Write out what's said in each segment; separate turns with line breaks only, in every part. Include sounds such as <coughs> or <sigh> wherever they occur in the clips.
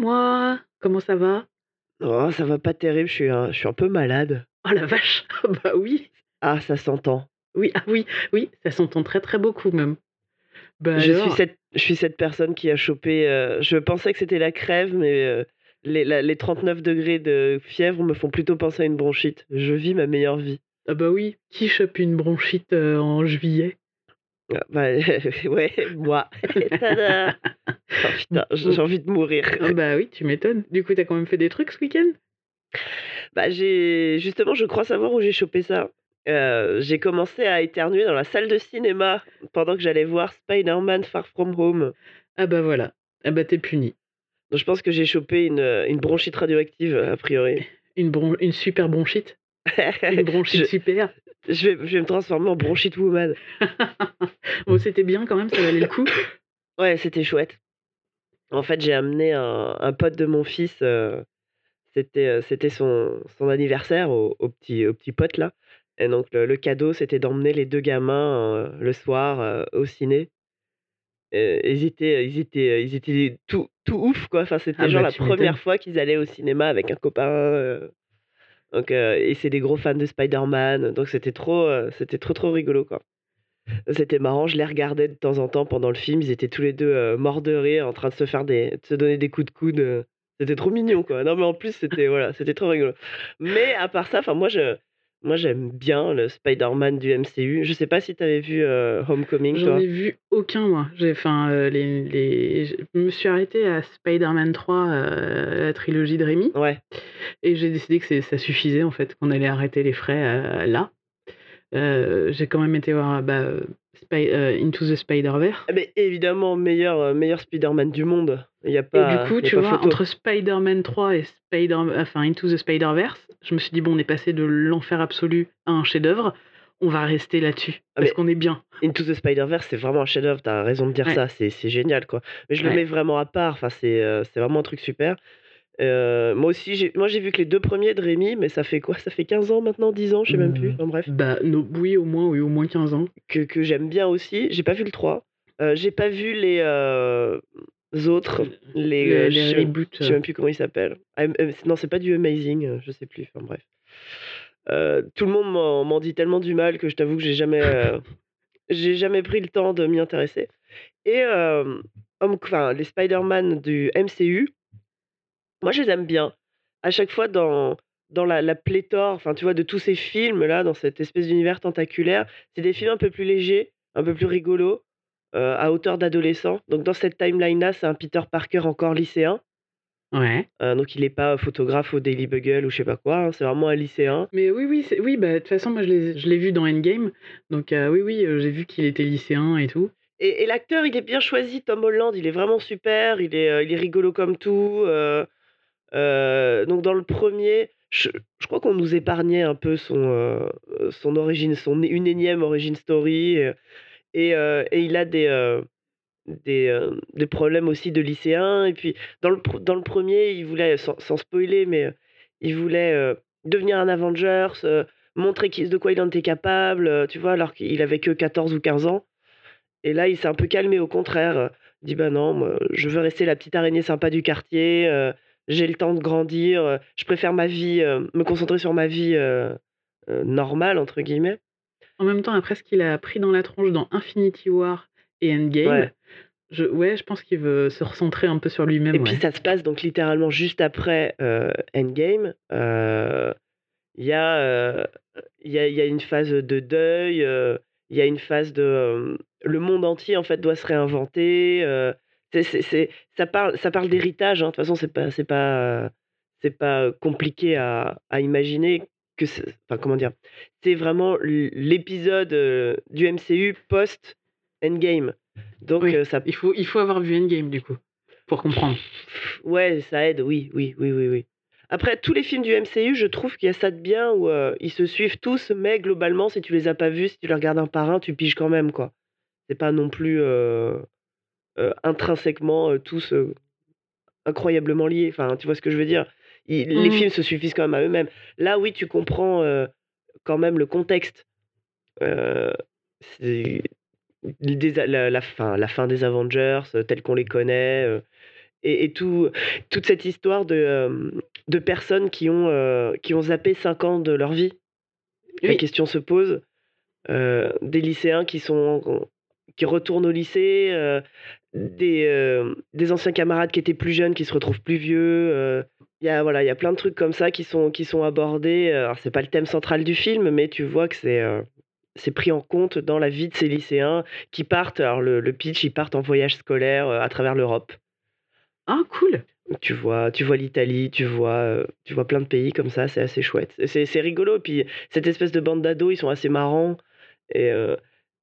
Moi. Comment ça va?
Oh, ça va pas terrible, je suis un je suis un peu malade.
Oh la vache! <laughs> Bah oui.
Ah, ça s'entend.
Oui, ah oui, oui, ça s'entend très, très beaucoup même. Bah
Je suis cette je suis cette personne qui a chopé, heu, je pensais que c'était la crève, mais heu, les la les 39° de fièvre me font plutôt penser à une bronchite. Je vis ma meilleure vie.
Ah bah oui, qui chope une bronchite, heu, en juillet?
Ah bah, <laughs> ouais, moi. <laughs> Tada! Oh putain, j'ai envie de mourir.
Ah bah oui, tu m'étonnes. Du coup, tu as quand même fait des trucs ce week-end?
Bah, j'ai justement, je crois savoir où j'ai chopé ça. Heu, j'ai commencé à éternuer dans la salle de cinéma pendant que j'allais voir Spider-Man: Far From Home.
Ah bah voilà. Ah bah tu es puni.
Donc je pense que j'ai chopé une, une bronchite radioactive a priori.
Une bron une super bronchite? <laughs> Une bronchite
Je
super?
Je vais je vais me transformer en bronchite woman. <laughs>
Bon, c'était bien quand même, ça valait le coup? <coughs>
Ouais, c'était chouette. En fait, j'ai amené un un pote de mon fils, c'était, heu, c'était son son anniversaire au au petit au petit pote là et donc le le cadeau, c'était d'emmener les 2 gamins, heu, le soir, au ciné. Ils étaient ils étaient ils étaient tout tout ouf quoi, enfin,
Ah
c'était genre
bah
la. 1re fois qu'ils allaient au cinéma avec un copain, donc et c'est des gros fans de Spider-Man, donc c'était trop, c'était trop, trop rigolo quoi. C'était marrant, je les regardais de temps en temps pendant le film, ils étaient tous les 2, heu, morts de rire en train de se faire des de se donner des coups de coude, c'était trop mignon quoi. Non mais en plus c'était voilà, c'était trop rigolo. Mais à part ça, moi je moi j'aime bien le Spider-Man du MCU. Je sais pas si tu avais vu, heu, Homecoming
J'en
toi?
ai vu aucun moi. J'ai enfin, heu, les les je me suis arrêtée à Spider-Man 3, heu, la trilogie de Raimi
Ouais.
et j'ai décidé que c'est ça suffisait en fait, qu'on allait arrêter les frais, là. J'ai quand même été voir, bah, Spy Into the Spider-Verse.
Ah mais évidemment, meilleur, meilleur Spider-Man du monde. Il y a
Et du coup,
il y a
tu
pas
vois,
photo.
entre Spider-Man 3 et Spider enfin Into the Spider-Verse, je me suis dit: «Bon, on est passé de l'enfer absolu à un chef-d'œuvre, on va rester là-dessus,
Ah
parce qu'on est bien».
Into the Spider-Verse, c'est vraiment un chef-d'œuvre, tu as raison de dire
Ouais.
ça, c'est génial quoi. Mais je le mets vraiment à part, enfin c'est, heu, c'est vraiment un truc super. Heu, moi aussi j'ai moi j'ai vu que les 2 premiers de Raimi, mais ça fait quoi? Ça fait 15 ans maintenant, 10 ans? Je sais même plus,
Mmh,
enfin bref.
bah, no oui, au moins, oui, au moins 15 ans.
Que que j'aime bien aussi. J'ai pas vu le 3. Heu, j'ai pas vu les, autres, Les, heu,
les
je
les
sais même
reboots,
je sais même plus comment ils s'appellent. Am heu, non, c'est pas du Amazing, je sais plus, enfin bref. Tout le monde m'en dit tellement du mal que je t'avoue que j'ai jamais, j'ai jamais pris le temps de m'y intéresser et enfin les Spider-Man du MCU moi je les aime bien. À chaque fois dans dans la la pléthore, enfin tu vois, de tous ces films là, dans cette espèce d'univers tentaculaire, c'est des films un peu plus légers, un peu plus rigolos, heu, à hauteur d'adolescent. Donc dans cette timeline là, c'est un Peter Parker encore lycéen
Ouais.
heu, donc il est pas photographe au Daily Bugle ou je sais pas quoi, hein, c'est vraiment un lycéen.
Mais oui, oui, oui, bah, de toute façon, moi je l'ai vu dans Endgame, donc heu, oui, oui, j'ai vu qu'il était lycéen et tout.
Et et l'acteur, il est bien choisi, Tom Holland, il est vraiment super, il est, il est rigolo comme tout, donc dans le 1er, je je crois qu'on nous épargnait un peu son, son origine son une énième origin story, et et il a des, des, des problèmes aussi de lycéen et puis dans le dans le 1er, il voulait sans spoiler, mais il voulait, devenir un Avengers, montrer de quoi il en était capable, tu vois? Alors qu'il avait que 14 ou 15 ans et là, il s'est un peu calmé, au contraire, il dit: «Bah non, moi, je veux rester la petite araignée sympa du quartier, j'ai le temps de grandir, je préfère ma vie, me concentrer sur ma vie, «normale» entre guillemets».
En même temps, après ce qu'il a pris dans la tronche dans Infinity War et Endgame,
Ouais.
je ouais, je pense qu'il veut se recentrer un peu sur
Et
lui-même,
puis
ouais.
ça se passe donc littéralement juste après, heu, Endgame, heu, il y a, heu, il y a il y a une phase de deuil, il y a une phase de, le monde entier en fait doit se réinventer, heu, c'est c'est c'est ça parle ça parle d'héritage, hein, de toute façon c'est pas c'est pas, c'est compliqué à à imaginer que enfin comment dire? C'est vraiment l'épisode, du MCU post Endgame, donc
Oui,
heu, ça
il faut il faut avoir vu Endgame du coup, pour comprendre.
Ouais, ça aide, oui, oui, oui, oui, oui. Après tous les films du MCU, je trouve qu'il y a ça de bien où, ils se suivent tous, mais globalement, si tu les as pas vus, si tu les regardes un par un, tu piges quand même, quoi. C'est pas non plus, intrinsèquement, tous, incroyablement liés, enfin, tu vois ce que je veux dire? Les
Mmh.
films se suffisent quand même à eux-mêmes. Là, oui, tu comprends, heu, quand même le contexte, a la la fin la fin des Avengers, heu, tels qu'on les connaît, et, et tout, toute cette histoire de, euh, de personnes qui ont, euh, qui ont zappé 5 ans de leur vie. La question se pose. euh, des lycéens qui, sont, qui retournent au lycée, euh, des, euh, des anciens camarades qui étaient plus jeunes qui se retrouvent plus vieux. euh, Il y, a, voilà, il y a plein de trucs comme ça qui sont, qui sont abordés. Alors, c'est pas le thème central du film, mais tu vois que c'est. euh, c'est pris en compte dans la vie de ces lycéens qui partent, alors le, le pitch, ils partent en voyage scolaire euh, à travers l'Europe.
Ah, cool.
Tu vois, tu vois l'Italie, tu vois, euh, tu vois plein de pays comme ça, c'est assez chouette. C'est, c'est rigolo. Puis cette espèce de bande d'ados, ils sont assez marrants. Et, euh,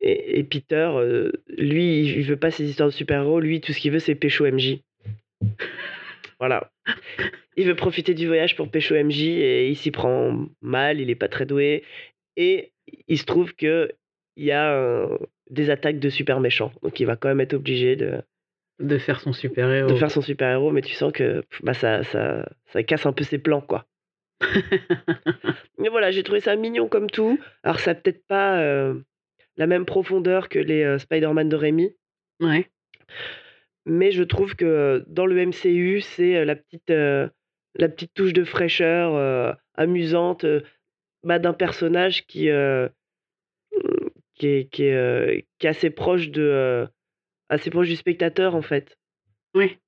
et, et Peter, euh, lui, il veut pas ces histoires de super-héros. Lui, tout ce qu'il veut, c'est pécho MJ. Voilà. Il veut profiter du voyage pour pécho MJ et il s'y prend mal, il est pas très doué. Et il se trouve que il y a des attaques de super méchants. Donc il va quand même être obligé de,
De faire son
de
super-héros.
faire son super-héros, mais tu sens que bah, ça, ça, ça casse un peu ses plans, quoi. <laughs> Mais voilà, j'ai trouvé ça mignon comme tout. Alors ça peut-être pas euh, la même profondeur que les euh, Spider-Man de Rémi,
ouais.
Mais je trouve que euh, dans le MCU, c'est euh, la petite, euh, la petite touche de fraîcheur amusante bah, d'un personnage qui, euh, qui, est, qui, assez proche de assez proche du spectateur en fait.
Ouais.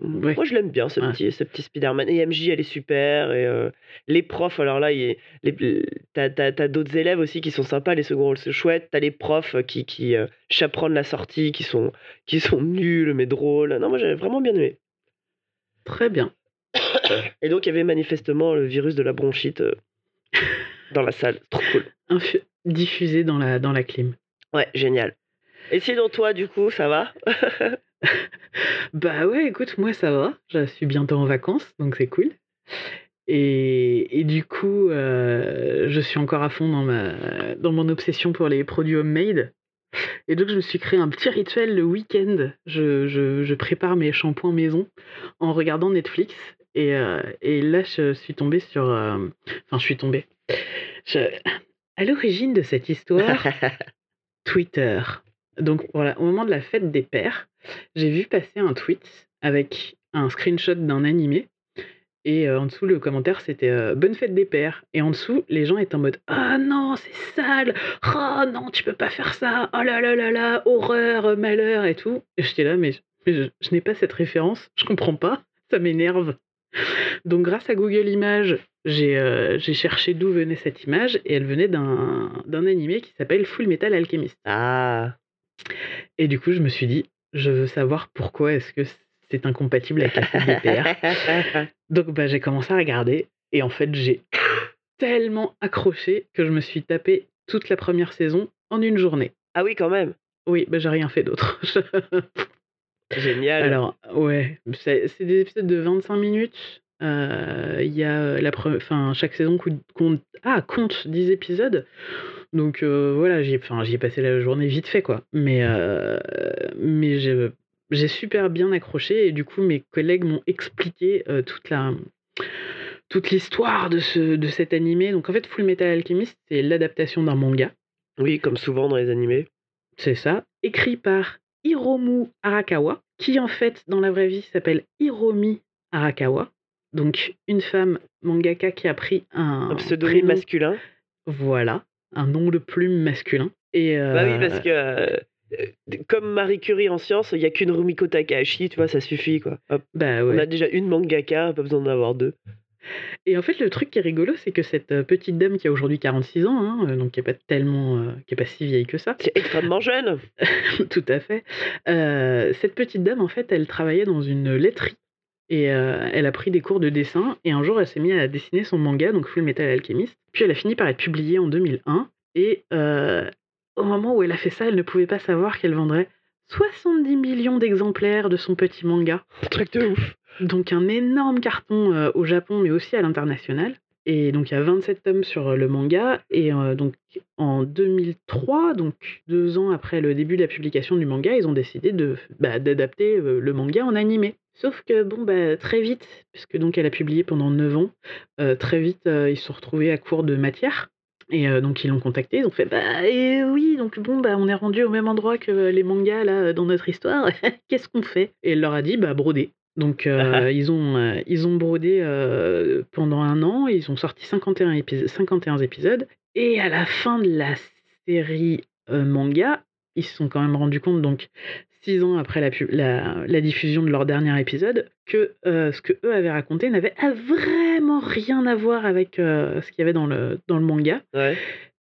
Ouais.
Moi je l'aime bien ce
Ouais.
petit, ce petit Spider-Man. Et MJ elle est super. Et euh, les profs, alors là, il les- t'as, t'as- t'as d'autres élèves aussi qui sont sympas, les seconds rôles c'est chouette. T'as les profs qui, qui euh, chaperonnent la sortie, qui sont, qui sont nuls mais drôles. Non, moi j'ai vraiment bien aimé.
Très bien. <coughs>
Et donc il y avait manifestement le virus de la bronchite euh, dans la salle. Trop cool.
Infu- diffusé dans la, dans la clim.
Ouais, génial. Et sinon toi du coup, ça va? <laughs>
Bah ouais, écoute, moi ça va. Je suis bientôt en vacances, donc c'est cool. Et, et du coup, euh, je suis encore à fond dans, ma, dans mon obsession pour les produits homemade. Et donc, je me suis créé un petit rituel le week-end. Je, je- je prépare mes shampoings maison en regardant Netflix. Et, euh, et là, je suis tombée sur. euh, Enfin, je suis tombée. Je- À l'origine de cette histoire, <laughs> Twitter. Donc voilà, au moment de la fête des pères, j'ai vu passer un tweet avec un screenshot d'un animé. Et euh, en dessous, le commentaire, c'était euh, Bonne fête des pères. Et en dessous, les gens étaient en mode Ah non, c'est sale Oh non, tu peux pas faire ça Oh là là là là, horreur, malheur et tout. Et j'étais là, mais, je, n'ai pas cette référence, je comprends pas, ça m'énerve. Donc, grâce à Google Images, j'ai euh, cherché d'où venait cette image et elle venait d'un d'un animé qui s'appelle Full Metal Alchemist.
ah.
Et du coup, je me suis dit, je veux savoir pourquoi est-ce que c'est incompatible avec la pères. <laughs> Donc, bah, j'ai commencé à regarder et en fait, j'ai tellement accroché que je me suis tapé toute la première saison en une journée.
ah oui, quand même.
Oui, bah, j'ai rien fait d'autre. <laughs>
Génial.
Alors, ouais, c'est des épisodes de 25 minutes. Il y a la pre- enfin, chaque saison compte, ah, compte 10 épisodes. Donc voilà, j'y ai, enfin, ai passé la journée vite fait, quoi. Mais, mais j'ai j'ai super bien accroché et du coup, mes collègues m'ont expliqué toute la toute l'histoire de, ce, de cet animé. Donc en fait, Full Metal Alchemist, c'est l'adaptation d'un manga.
Oui, comme souvent dans les animés.
C'est ça. Écrit par Hiromu Arakawa, qui en fait, dans la vraie vie, s'appelle Hiromi Arakawa. Donc, une femme mangaka qui a pris un,
Un pseudonyme
prénom-
masculin.
Voilà, un nom de plume masculin. Et
Bah oui,
euh,
parce que euh, comme Marie Curie en sciences, il n'y a qu'une Rumiko Takahashi, tu vois, ça suffit quoi. Hop,
bah
On
ouais.
a déjà une mangaka, pas besoin d'en avoir deux.
Et en fait, le truc qui est rigolo, c'est que cette euh, petite dame qui a aujourd'hui 46 ans, hein, donc qui est pas tellement, euh, qui est pas si vieille que ça,
C'est extrêmement jeune. <laughs>
Tout à fait. Euh, cette petite dame, en fait, elle travaillait dans une laiterie. Et euh, elle a pris des cours de dessin. Et un jour, elle s'est mise à dessiner son manga, donc Full Metal Alchemist. Puis elle a fini par être publiée en 2001. Et euh, au moment où elle a fait ça, elle ne pouvait pas savoir qu'elle vendrait 70 millions d'exemplaires de son petit manga.
Un truc de ouf.
Donc un énorme carton euh, au Japon, mais aussi à l'international. Et donc il y a 27 tomes sur euh, le manga. Et euh, donc en 2003, donc deux ans après le début de la publication du manga, ils ont décidé de bah, d'adapter euh, le manga en animé. Sauf que bon bah très vite, puisque donc elle a publié pendant 9 ans, très vite ils se sont retrouvés à court de matière. Et donc ils l'ont contacté, ils ont fait bah oui donc bon bah on est rendu au même endroit que les mangas là dans notre histoire, <laughs> qu'est-ce qu'on fait? Et elle leur a dit bah broder. Donc euh, <laughs> ils, ont, euh, ils ont brodé euh, pendant un an, ils ont sorti 51, épis- 51 épisodes, et à la fin de la série manga, ils se sont quand même rendus compte, donc six ans après la, la, la diffusion de leur dernier épisode, que ce que eux avaient raconté n'avait vraiment rien à voir avec ce qu'il y avait dans le, dans le manga.
Ouais.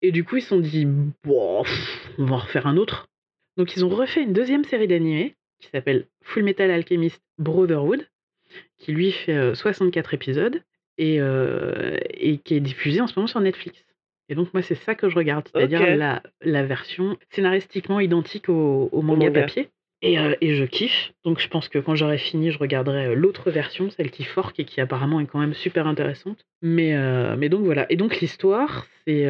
Et du coup, ils se sont dit, bon, pff, on va en refaire un autre. Donc, ils ont refait une deuxième série d'animés qui s'appelle Full Metal Alchemist Brotherhood, qui lui fait euh, 64 épisodes et, euh, et qui est diffusée en ce moment sur Netflix. Et donc, moi, c'est ça que je regarde, c'est-à-dire la, la version scénaristiquement identique au, au manga,
manga.
papier. Et, euh, et je kiffe. Donc, je pense que quand j'aurai fini, je regarderai l'autre version, celle qui forque et qui apparemment est quand même super intéressante. Mais, euh, mais donc voilà. Et donc l'histoire, c'est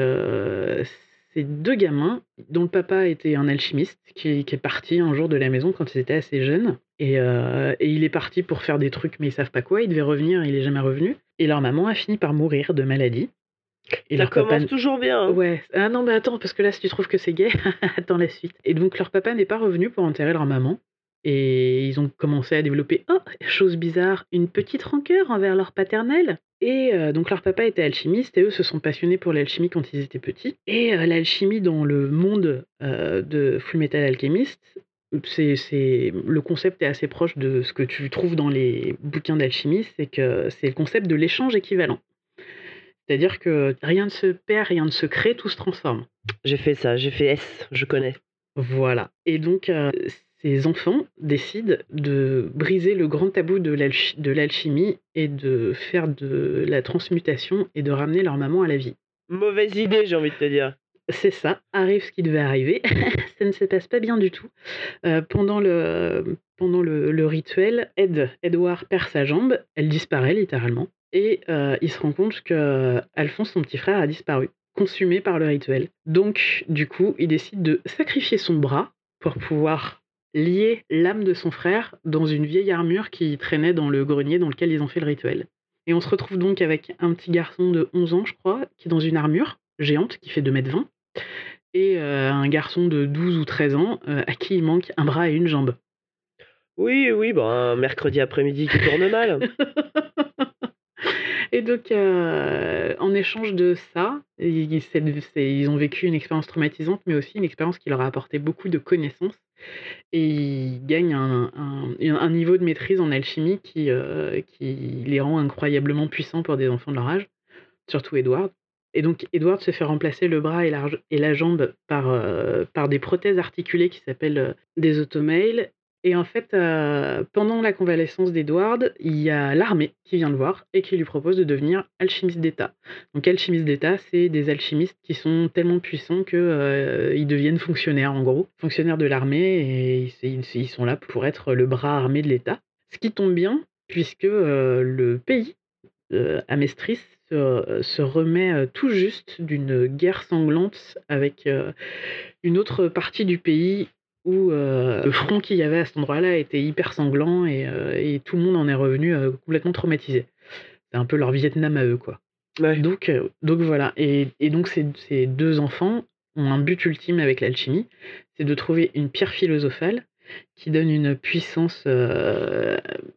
c'est deux gamins dont le papa était un alchimiste qui, qui est parti un jour de la maison quand ils étaient assez jeunes. Et, euh, et il est parti pour faire des trucs, mais ils savent pas quoi. Il devait revenir, il est jamais revenu. Et leur maman a fini par mourir de maladie. Et
Ça
leur papa
commence toujours bien. hein.
Ouais. Ah non, mais attends, parce que là, si tu trouves que c'est gay, <laughs> attends la suite. Et donc, leur papa n'est pas revenu pour enterrer leur maman. Et ils ont commencé à développer, oh, chose bizarre, une petite rancœur envers leur paternel. Et euh, donc, leur papa était alchimiste et eux se sont passionnés pour l'alchimie quand ils étaient petits. Et euh, l'alchimie dans le monde euh, de Fullmetal Alchemist, c'est, c'est- le concept est assez proche de ce que tu trouves dans les bouquins d'alchimie, c'est que c'est le concept de l'échange équivalent. C'est-à-dire que rien ne se perd, rien ne se crée, tout se transforme.
J'ai fait ça, j'ai fait S, je connais.
Voilà. Et donc, euh, ces enfants décident de briser le grand tabou de l'alchi- de l'alchimie et de faire de la transmutation et de ramener leur maman à la vie.
Mauvaise idée, j'ai envie de te dire.
C'est ça, arrive ce qui devait arriver. <laughs> ça ne se passe pas bien du tout. Euh, pendant le, pendant le, le rituel, Ed, Edward perd sa jambe, elle disparaît littéralement. Et euh, il se rend compte que Alphonse, son petit frère, a disparu, consumé par le rituel. Donc, du coup, il décide de sacrifier son bras pour pouvoir lier l'âme de son frère dans une vieille armure qui traînait dans le grenier dans lequel ils ont fait le rituel. Et on se retrouve donc avec un petit garçon de 11 ans, je crois, qui est dans une armure géante qui fait 2m20 et euh, un garçon de 12 ou 13 ans euh, à qui il manque un bras et une jambe.
Oui, oui, bon, un mercredi après-midi qui tourne mal. <laughs>
Et donc, euh, en échange de ça, ils ont vécu une expérience traumatisante, mais aussi une expérience qui leur a apporté beaucoup de connaissances. Et ils gagnent un, un- niveau de maîtrise en alchimie qui, euh, qui les rend incroyablement puissants pour des enfants de leur âge, surtout Edward. Et donc, Edward se fait remplacer le bras et la, et la jambe par, euh, par des prothèses articulées qui s'appellent euh, des automails. Et en fait, euh, pendant la convalescence d'Edward, il y a l'armée qui vient le voir et qui lui propose de devenir alchimiste d'État. Donc, alchimiste d'État, c'est des alchimistes qui sont tellement puissants qu'ils deviennent fonctionnaires, en gros, fonctionnaires de l'armée, et ils, sont là pour être le bras armé de l'État. Ce qui tombe bien, puisque euh, le pays, euh, Amestris, se, remet euh, tout juste d'une guerre sanglante avec euh, une autre partie du pays où euh, le front qu'il y avait à cet endroit-là était hyper sanglant et, euh, et tout le monde en est revenu euh, complètement traumatisé. C'est un peu leur Vietnam à eux, quoi.
Ouais.
Donc, donc voilà. Et, et donc ces, ces deux enfants ont un but ultime avec l'alchimie, c'est de trouver une pierre philosophale qui donne une puissance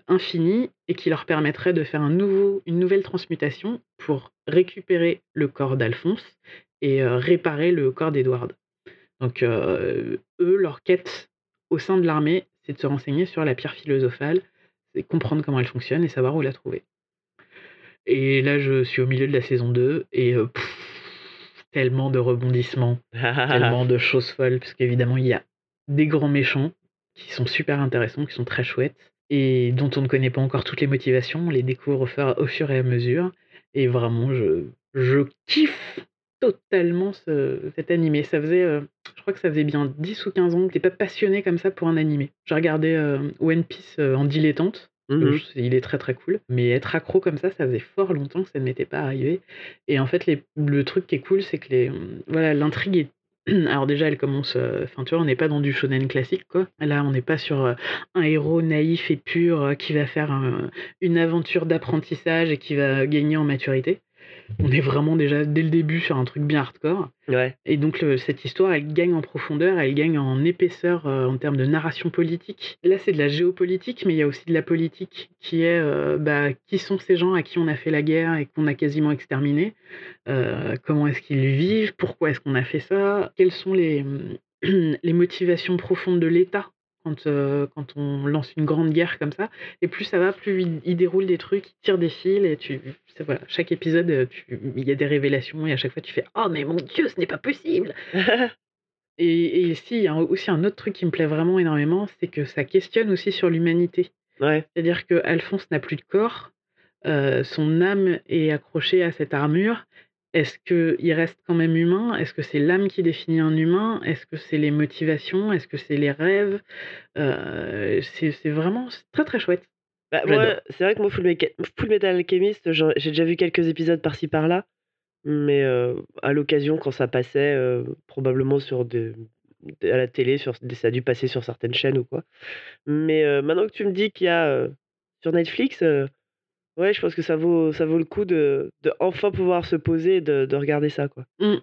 infinie et qui leur permettrait de faire un nouveau, une nouvelle transmutation pour récupérer le corps d'Alphonse et réparer le corps d'Edward. Donc euh, eux, leur quête au sein de l'armée, c'est de se renseigner sur la pierre philosophale, c'est comprendre comment elle fonctionne et savoir où la trouver. Et là, je suis au milieu de la saison 2 et euh, pff, tellement de rebondissements, <laughs> tellement de choses folles, parce qu'évidemment, il y a des grands méchants qui sont super intéressants, qui sont très chouettes, et dont on ne connaît pas encore toutes les motivations, on les découvre au fur, au fur et à mesure, et vraiment, je, je kiffe totalement ce, cet animé. Ça faisait, euh, je crois que ça faisait bien 10 ou 15 ans que j'étais pas passionné comme ça pour un animé. J'ai regardé euh, One Piece euh, en dilettante, je- il est très très cool. Mais être accro comme ça, ça faisait fort longtemps que ça ne m'était pas arrivé. Et en fait, les- le truc qui est cool, c'est que les, voilà, l'intrigue est. <clears throat> Alors déjà, elle commence. Enfin, tu vois, on n'est pas dans du shonen classique, quoi. Là, on n'est pas sur un héros naïf et pur qui va faire un- une aventure d'apprentissage et qui va gagner en maturité. On est vraiment déjà dès le début sur un truc bien hardcore.
Ouais.
Et donc le- cette histoire, elle gagne en profondeur, elle gagne en épaisseur euh, en termes de narration politique. Là, c'est de la géopolitique, mais il y a aussi de la politique qui est euh, bah, qui sont ces gens à qui on a fait la guerre et qu'on a quasiment exterminés Euh, Comment est-ce qu'ils vivent? Pourquoi est-ce qu'on a fait ça? Quelles sont les, <clears throat> les motivations profondes de l'État? Quand, euh, quand on lance une grande guerre comme ça Et plus ça va, plus il, il déroule des trucs, il tire des fils et tu, voilà, chaque épisode, tu- il y a des révélations et à chaque fois tu fais Oh mais mon Dieu, ce n'est pas possible <laughs> et, et si, il y a aussi un autre truc qui me plaît vraiment énormément, c'est que ça questionne aussi sur l'humanité.
Ouais.
C'est-à-dire que Alphonse n'a plus de corps, euh, son âme est accrochée à cette armure. Est-ce qu'il reste quand même humain? Est-ce que c'est l'âme qui définit un humain? Est-ce que c'est les motivations? Est-ce que c'est les rêves? Euh, C'est vraiment très très chouette.
Bah, c'est vrai que moi, Full, Mecha- Full Metal Alchemist, j'ai déjà vu quelques épisodes par-ci par-là, mais euh, à l'occasion, quand ça passait, euh, probablement sur des, à la télé, sur, ça a dû passer sur certaines chaînes ou quoi. Mais maintenant que tu me dis qu'il y a sur Netflix, ouais, je pense que ça vaut, ça vaut le coup de, de enfin pouvoir se poser et de, de regarder ça, quoi.
Mm.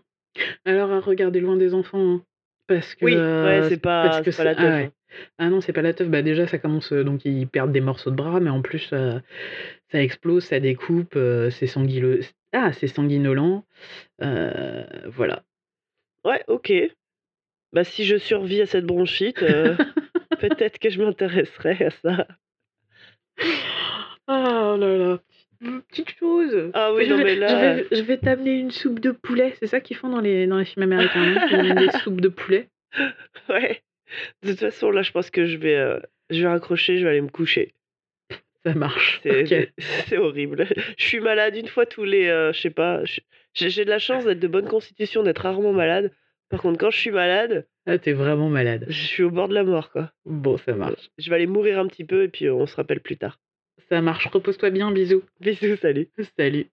Alors à regarder loin des enfants, hein, parce que
Oui, ouais,
euh,
c'est pas, la teuf.
ah ouais.
hein.
Ah non, c'est pas la teuf. Bah déjà, ça commence, euh, donc ils perdent des morceaux de bras, mais en plus, euh, ça explose, ça découpe, euh, c'est sanguinolent. Ah, c'est sanguinolent. Euh, voilà.
Ouais, ok. Bah, si je survis à cette bronchite, <laughs> peut-être que je m'intéresserai à ça.
Oh là là. Une Petite chose.
Ah oui,
je,
non,
vais,
mais
je
là.
vais, je vais t'amener une soupe de poulet. C'est ça qu'ils font dans les, dans les films américains. Ils amènent des soupes de poulet. <laughs>
Ouais. De toute façon, là, je pense que je vais, euh, je vais raccrocher, je vais aller me coucher.
Ça marche. <laughs>
C'est horrible. Je suis malade une fois tous les, euh, je sais pas. je- J'ai j'ai de la chance d'être de bonne constitution, d'être rarement malade. Par contre, quand je suis malade,
Ah, t'es vraiment malade.
je suis au bord de la mort, quoi.
Bon, ça marche.
Je vais aller mourir un petit peu et puis euh, on se rappelle plus tard.
Ça marche. Repose-toi bien. Bisous.
Bisous, salut.
Salut.